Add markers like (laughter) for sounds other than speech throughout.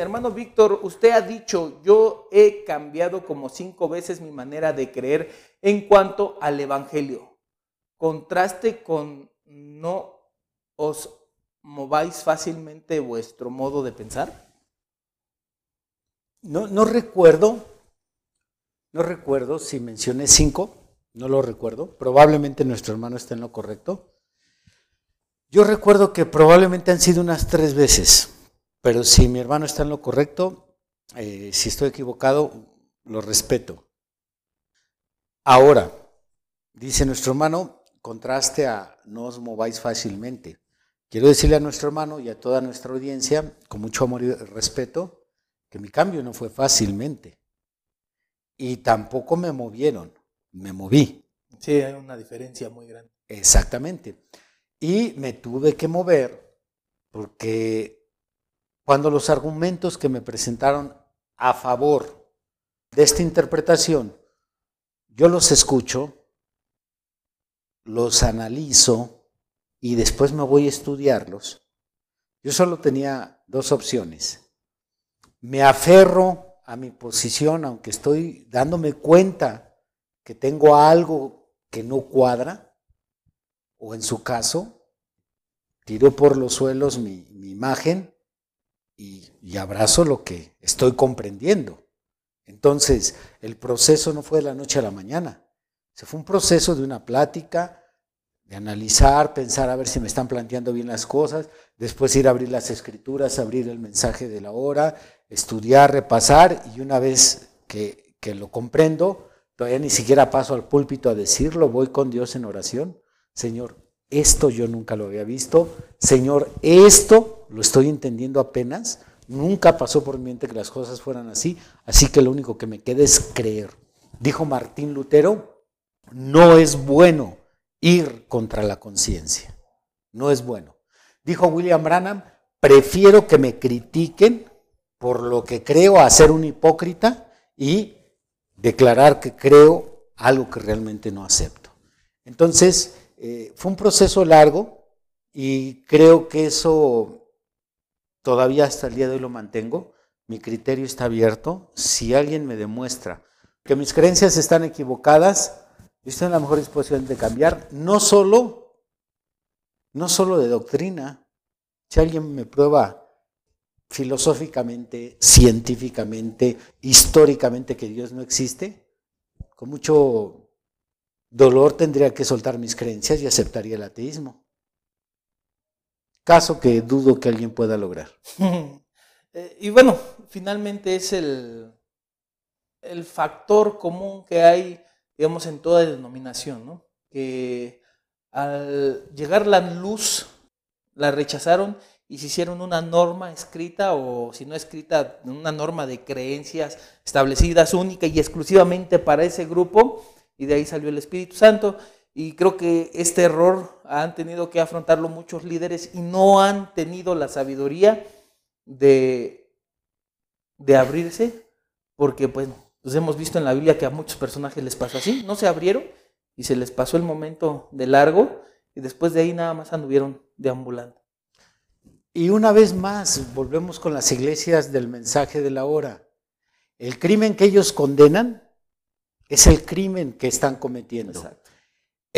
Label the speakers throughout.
Speaker 1: Hermano Víctor, usted ha dicho, yo he cambiado como cinco veces mi manera de creer en cuanto al Evangelio. Contraste con no os mováis fácilmente vuestro modo de pensar.
Speaker 2: No, no recuerdo, no recuerdo si mencioné cinco, no lo recuerdo. Probablemente nuestro hermano está en lo correcto. Yo recuerdo que probablemente han sido unas tres veces. Pero si mi hermano está en lo correcto, eh, si estoy equivocado, lo respeto. Ahora, dice nuestro hermano, contraste a no os mováis fácilmente. Quiero decirle a nuestro hermano y a toda nuestra audiencia, con mucho amor y respeto, que mi cambio no fue fácilmente. Y tampoco me movieron, me moví.
Speaker 1: Sí, hay una diferencia muy grande.
Speaker 2: Exactamente. Y me tuve que mover porque cuando los argumentos que me presentaron a favor de esta interpretación, yo los escucho, los analizo y después me voy a estudiarlos, yo solo tenía dos opciones. Me aferro a mi posición, aunque estoy dándome cuenta que tengo algo que no cuadra, o en su caso, tiro por los suelos mi, mi imagen y, abrazo lo que estoy comprendiendo. Entonces, el proceso no fue de la noche a la mañana. Se fue un proceso de una plática, de analizar, pensar a ver si me están planteando bien las cosas, después ir a abrir las escrituras, abrir el mensaje de la hora, estudiar, repasar y una vez que, que lo comprendo, todavía ni siquiera paso al púlpito a decirlo, voy con Dios en oración. Señor, esto yo nunca lo había visto. Señor, esto lo estoy entendiendo apenas. Nunca pasó por mi mente que las cosas fueran así. Así que lo único que me queda es creer. Dijo Martín Lutero, no es bueno ir contra la conciencia. No es bueno. Dijo William Branham, prefiero que me critiquen por lo que creo a ser un hipócrita y declarar que creo algo que realmente no acepto. Entonces, eh, fue un proceso largo y creo que eso todavía hasta el día de hoy lo mantengo. Mi criterio está abierto. Si alguien me demuestra que mis creencias están equivocadas, estoy en la mejor disposición de cambiar, no solo, no solo de doctrina. Si alguien me prueba filosóficamente, científicamente, históricamente que Dios no existe, con mucho dolor tendría que soltar mis creencias y aceptaría el ateísmo. Caso que dudo que alguien pueda lograr. (laughs)
Speaker 1: Eh, y bueno, finalmente es el, el factor común que hay, digamos, en toda denominación, ¿no? Que al llegar la luz, la rechazaron y se hicieron una norma escrita o si no escrita, una norma de creencias establecidas única y exclusivamente para ese grupo y de ahí salió el Espíritu Santo. Y creo que este error han tenido que afrontarlo muchos líderes y no han tenido la sabiduría de, de abrirse, porque pues, pues hemos visto en la Biblia que a muchos personajes les pasó así, no se abrieron y se les pasó el momento de largo y después de ahí nada más anduvieron deambulando.
Speaker 2: Y una vez más, volvemos con las iglesias del mensaje de la hora. El crimen que ellos condenan es el crimen que están cometiendo.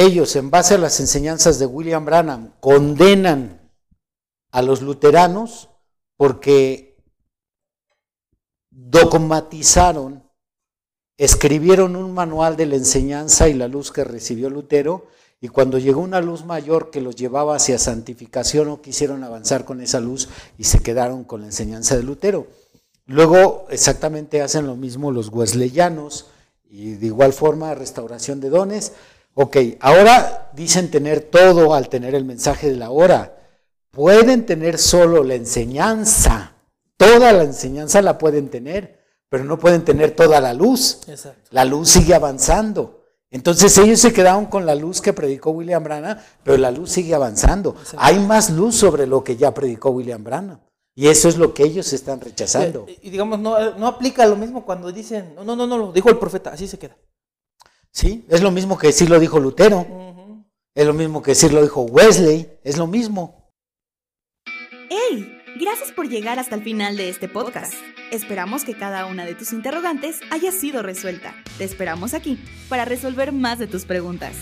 Speaker 2: Ellos, en base a las enseñanzas de William Branham, condenan a los luteranos porque dogmatizaron, escribieron un manual de la enseñanza y la luz que recibió Lutero, y cuando llegó una luz mayor que los llevaba hacia santificación, no quisieron avanzar con esa luz y se quedaron con la enseñanza de Lutero. Luego exactamente hacen lo mismo los wesleyanos, y de igual forma, restauración de dones. Ok, ahora dicen tener todo al tener el mensaje de la hora. Pueden tener solo la enseñanza. Toda la enseñanza la pueden tener, pero no pueden tener toda la luz. La luz sigue avanzando. Entonces ellos se quedaron con la luz que predicó William Branham, pero la luz sigue avanzando. Hay más luz sobre lo que ya predicó William Branham. Y eso es lo que ellos están rechazando.
Speaker 1: Y, y digamos, no, no aplica lo mismo cuando dicen, no, no, no, no, lo dijo el profeta, así se queda.
Speaker 2: Sí, es lo mismo que decir lo dijo Lutero. Es lo mismo que decir lo dijo Wesley. Es lo mismo.
Speaker 3: ¡Hey! Gracias por llegar hasta el final de este podcast. Esperamos que cada una de tus interrogantes haya sido resuelta. Te esperamos aquí para resolver más de tus preguntas.